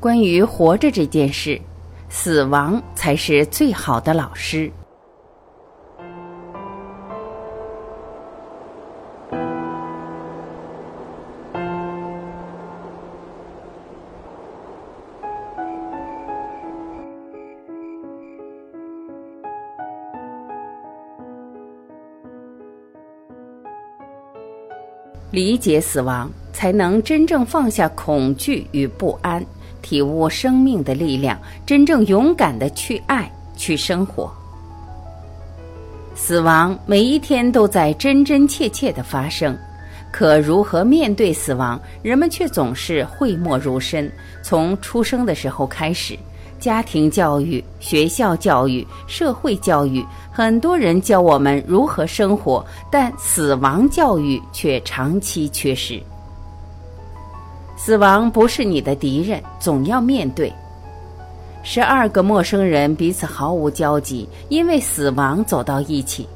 关于活着这件事，死亡才是最好的老师。理解死亡，才能真正放下恐惧与不安，体悟生命的力量，真正勇敢的去爱、去生活。死亡每一天都在真真切切的发生，可如何面对死亡，人们却总是讳莫如深。从出生的时候开始。家庭教育、学校教育、社会教育，很多人教我们如何生活，但死亡教育却长期缺失。死亡不是你的敌人，总要面对。十二个陌生人彼此毫无交集，因为死亡走到一起。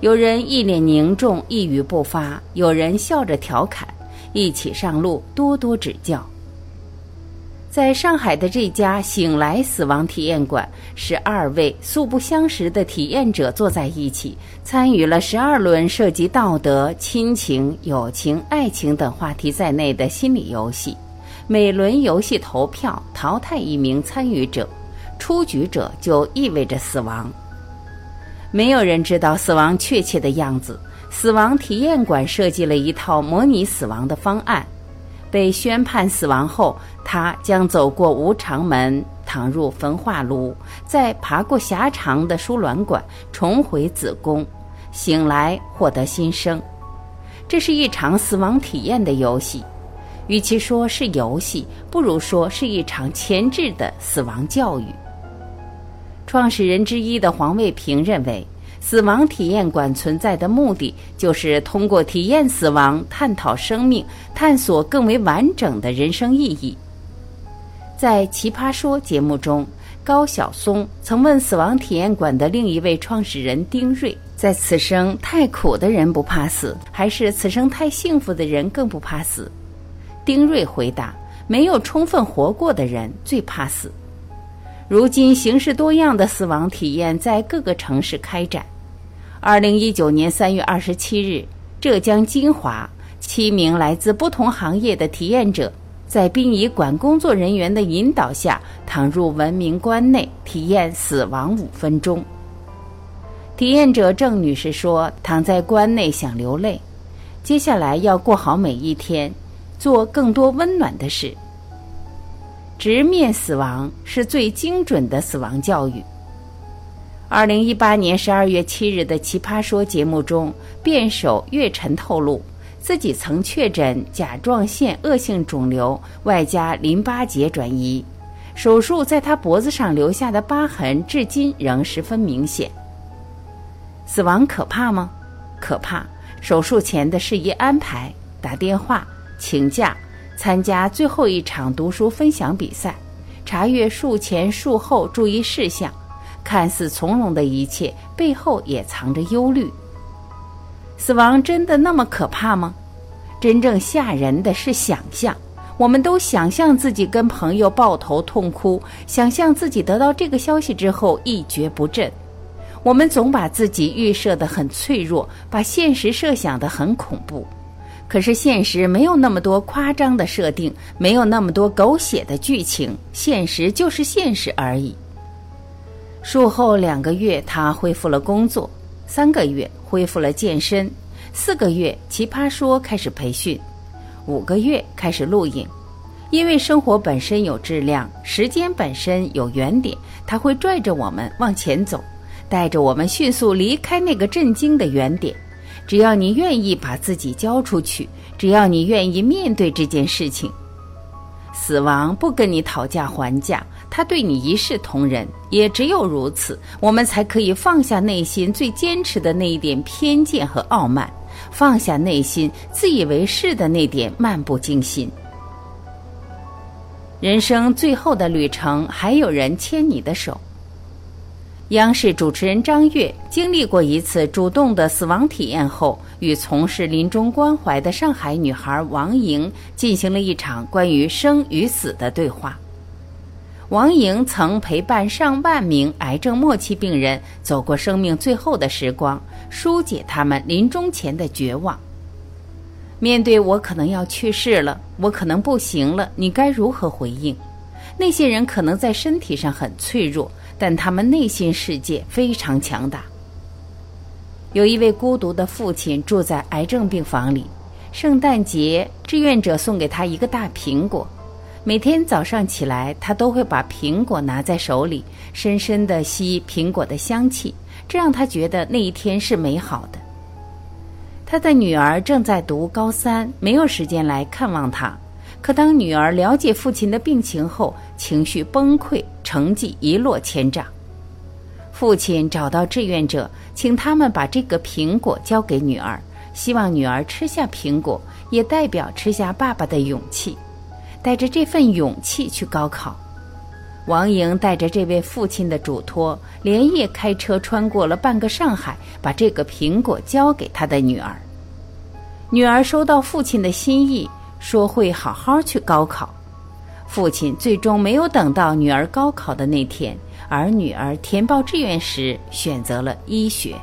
有人一脸凝重，一语不发；有人笑着调侃，一起上路，多多指教。在上海的这家醒来死亡体验馆，十二位素不相识的体验者坐在一起，参与了十二轮涉及道德、亲情、友情、爱情等话题在内的心理游戏。每轮游戏投票淘汰一名参与者，出局者就意味着死亡。没有人知道死亡确切的样子。死亡体验馆设计了一套模拟死亡的方案。被宣判死亡后，他将走过无常门，躺入焚化炉，再爬过狭长的输卵管，重回子宫，醒来获得新生。这是一场死亡体验的游戏，与其说是游戏，不如说是一场前置的死亡教育。创始人之一的黄卫平认为。死亡体验馆存在的目的，就是通过体验死亡，探讨生命，探索更为完整的人生意义。在《奇葩说》节目中，高晓松曾问死亡体验馆的另一位创始人丁瑞：“在此生太苦的人不怕死，还是此生太幸福的人更不怕死？”丁瑞回答：“没有充分活过的人最怕死。”如今，形式多样的死亡体验在各个城市开展。二零一九年三月二十七日，浙江金华七名来自不同行业的体验者，在殡仪馆工作人员的引导下，躺入文明棺内体验死亡五分钟。体验者郑女士说：“躺在棺内想流泪，接下来要过好每一天，做更多温暖的事。直面死亡是最精准的死亡教育。”二零一八年十二月七日的《奇葩说》节目中，辩手岳晨透露，自己曾确诊甲状腺恶性肿瘤，外加淋巴结转移，手术在他脖子上留下的疤痕至今仍十分明显。死亡可怕吗？可怕。手术前的事宜安排，打电话请假，参加最后一场读书分享比赛，查阅术前术后注意事项。看似从容的一切背后也藏着忧虑。死亡真的那么可怕吗？真正吓人的是想象。我们都想象自己跟朋友抱头痛哭，想象自己得到这个消息之后一蹶不振。我们总把自己预设的很脆弱，把现实设想的很恐怖。可是现实没有那么多夸张的设定，没有那么多狗血的剧情，现实就是现实而已。术后两个月，他恢复了工作；三个月恢复了健身；四个月，奇葩说开始培训；五个月开始录影。因为生活本身有质量，时间本身有原点，他会拽着我们往前走，带着我们迅速离开那个震惊的原点。只要你愿意把自己交出去，只要你愿意面对这件事情。死亡不跟你讨价还价，他对你一视同仁。也只有如此，我们才可以放下内心最坚持的那一点偏见和傲慢，放下内心自以为是的那点漫不经心。人生最后的旅程，还有人牵你的手。央视主持人张悦经历过一次主动的死亡体验后，与从事临终关怀的上海女孩王莹进行了一场关于生与死的对话。王莹曾陪伴上万名癌症末期病人走过生命最后的时光，疏解他们临终前的绝望。面对我可能要去世了，我可能不行了，你该如何回应？那些人可能在身体上很脆弱，但他们内心世界非常强大。有一位孤独的父亲住在癌症病房里，圣诞节志愿者送给他一个大苹果，每天早上起来，他都会把苹果拿在手里，深深地吸苹果的香气，这让他觉得那一天是美好的。他的女儿正在读高三，没有时间来看望他。可当女儿了解父亲的病情后，情绪崩溃，成绩一落千丈。父亲找到志愿者，请他们把这个苹果交给女儿，希望女儿吃下苹果，也代表吃下爸爸的勇气，带着这份勇气去高考。王莹带着这位父亲的嘱托，连夜开车穿过了半个上海，把这个苹果交给他的女儿。女儿收到父亲的心意，说会好好去高考。父亲最终没有等到女儿高考的那天，而女儿填报志愿时选择了医学。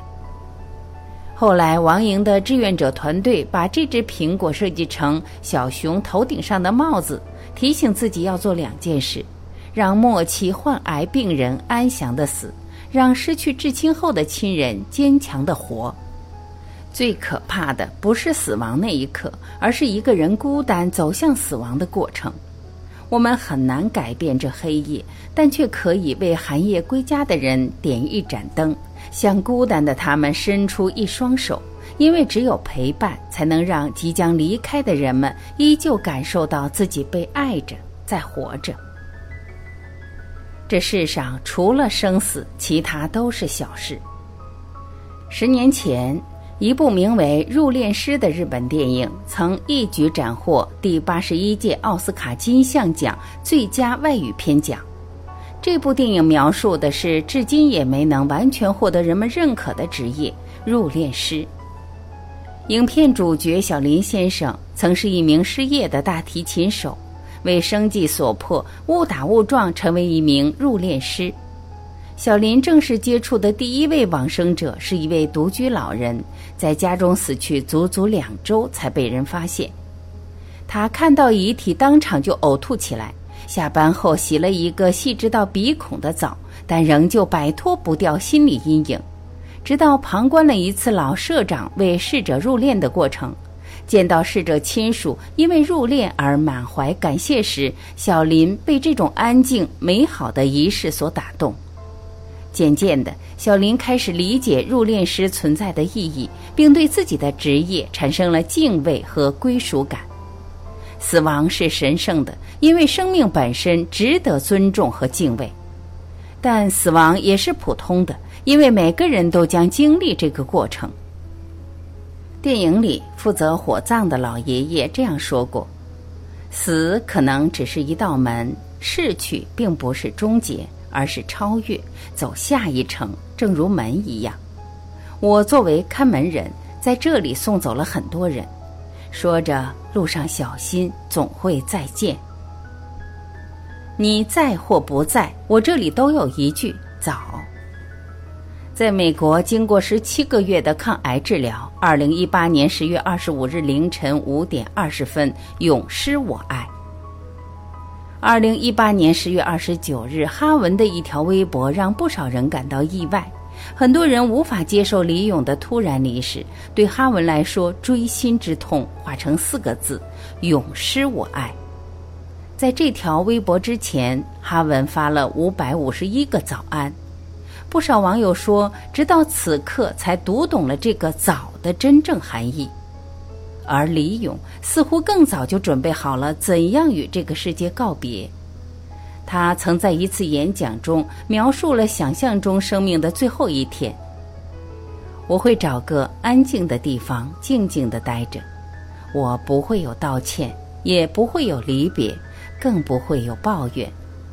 后来，王莹的志愿者团队把这只苹果设计成小熊头顶上的帽子，提醒自己要做两件事。让末期患癌病人安详的死，让失去至亲后的亲人坚强的活。最可怕的不是死亡那一刻，而是一个人孤单走向死亡的过程。我们很难改变这黑夜，但却可以为寒夜归家的人点一盏灯，向孤单的他们伸出一双手。因为只有陪伴，才能让即将离开的人们依旧感受到自己被爱着，在活着。这世上除了生死，其他都是小事。十年前，一部名为《入殓师》的日本电影曾一举斩获第八十一届奥斯卡金像奖最佳外语片奖。这部电影描述的是至今也没能完全获得人们认可的职业——入殓师。影片主角小林先生曾是一名失业的大提琴手。为生计所迫，误打误撞成为一名入殓师。小林正式接触的第一位往生者是一位独居老人，在家中死去足足两周才被人发现。他看到遗体当场就呕吐起来，下班后洗了一个细致到鼻孔的澡，但仍旧摆脱不掉心理阴影。直到旁观了一次老社长为逝者入殓的过程。见到逝者亲属因为入殓而满怀感谢时，小林被这种安静美好的仪式所打动。渐渐的，小林开始理解入殓师存在的意义，并对自己的职业产生了敬畏和归属感。死亡是神圣的，因为生命本身值得尊重和敬畏；但死亡也是普通的，因为每个人都将经历这个过程。电影里负责火葬的老爷爷这样说过：“死可能只是一道门，逝去并不是终结，而是超越，走下一程。正如门一样，我作为看门人，在这里送走了很多人。说着，路上小心，总会再见。你在或不在，我这里都有一句早。”在美国经过十七个月的抗癌治疗，二零一八年十月二十五日凌晨五点二十分，永失我爱。二零一八年十月二十九日，哈文的一条微博让不少人感到意外。很多人无法接受李咏的突然离世，对哈文来说，锥心之痛化成四个字：永失我爱。在这条微博之前，哈文发了五百五十一个早安。不少网友说，直到此刻才读懂了这个“早”的真正含义，而李勇似乎更早就准备好了怎样与这个世界告别。他曾在一次演讲中描述了想象中生命的最后一天：“我会找个安静的地方，静静的待着。我不会有道歉，也不会有离别，更不会有抱怨，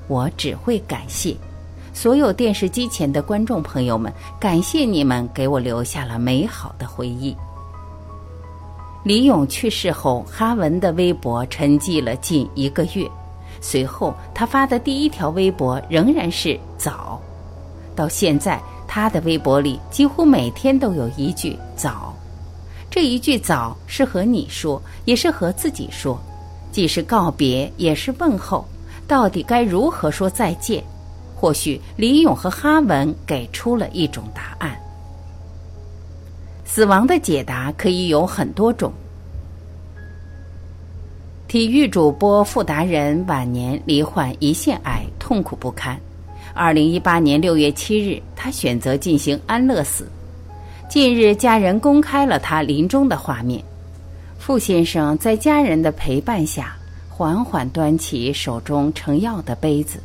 我只会感谢。”所有电视机前的观众朋友们，感谢你们给我留下了美好的回忆。李咏去世后，哈文的微博沉寂了近一个月，随后他发的第一条微博仍然是“早”，到现在他的微博里几乎每天都有一句“早”。这一句“早”是和你说，也是和自己说，既是告别，也是问候。到底该如何说再见？或许李勇和哈文给出了一种答案。死亡的解答可以有很多种。体育主播傅达人晚年罹患胰腺癌，痛苦不堪。二零一八年六月七日，他选择进行安乐死。近日，家人公开了他临终的画面。傅先生在家人的陪伴下，缓缓端起手中盛药的杯子，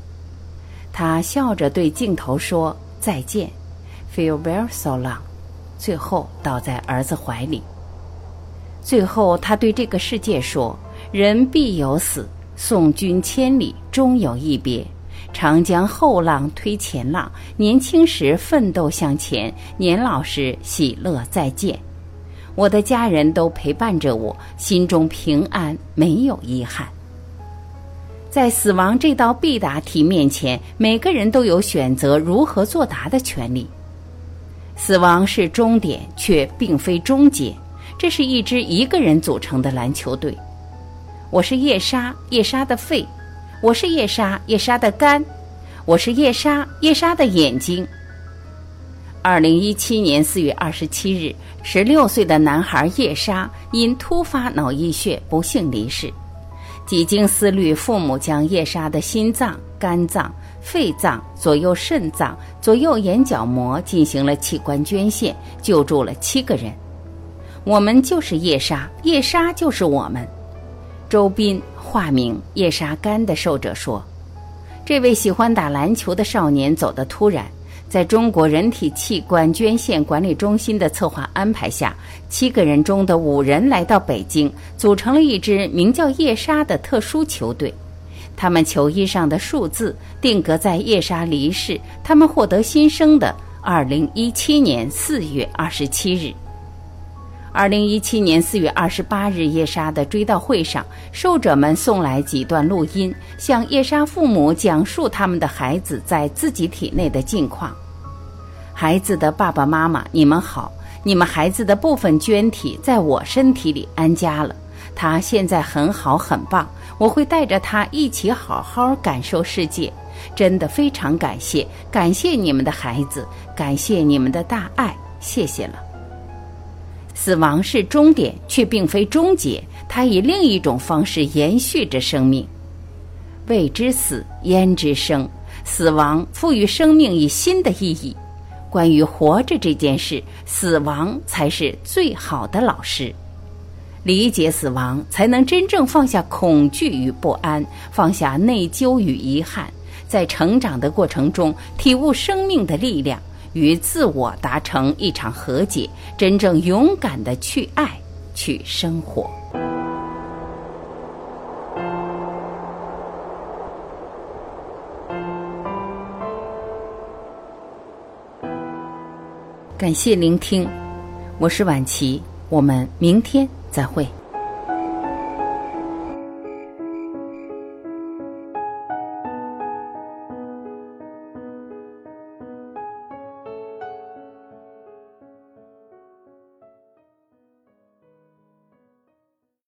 他笑着对镜头说：“再见，Feel very so long。”最后倒在儿子怀里。最后，他对这个世界说。人必有死，送君千里，终有一别。长江后浪推前浪，年轻时奋斗向前，年老时喜乐再见。我的家人都陪伴着我，心中平安，没有遗憾。在死亡这道必答题面前，每个人都有选择如何作答的权利。死亡是终点，却并非终结。这是一支一个人组成的篮球队。我是夜莎，夜莎的肺；我是夜莎，夜莎的肝；我是夜莎，夜莎的眼睛。二零一七年四月二十七日，十六岁的男孩夜莎因突发脑溢血不幸离世。几经思虑，父母将叶莎的心脏、肝脏、肺脏、左右肾脏、左右眼角膜进行了器官捐献，救助了七个人。我们就是叶莎，叶莎就是我们。周斌，化名叶沙干的受者说：“这位喜欢打篮球的少年走得突然，在中国人体器官捐献管理中心的策划安排下，七个人中的五人来到北京，组成了一支名叫叶莎的特殊球队。他们球衣上的数字定格在叶莎离世，他们获得新生的二零一七年四月二十七日。”二零一七年四月二十八日，叶莎的追悼会上，受者们送来几段录音，向叶莎父母讲述他们的孩子在自己体内的近况。孩子的爸爸妈妈，你们好！你们孩子的部分捐体在我身体里安家了，他现在很好很棒，我会带着他一起好好感受世界。真的非常感谢，感谢你们的孩子，感谢你们的大爱，谢谢了。死亡是终点，却并非终结，它以另一种方式延续着生命。未知死，焉知生？死亡赋予生命以新的意义。关于活着这件事，死亡才是最好的老师。理解死亡，才能真正放下恐惧与不安，放下内疚与遗憾，在成长的过程中体悟生命的力量。与自我达成一场和解，真正勇敢的去爱，去生活。感谢聆听，我是晚琪，我们明天再会。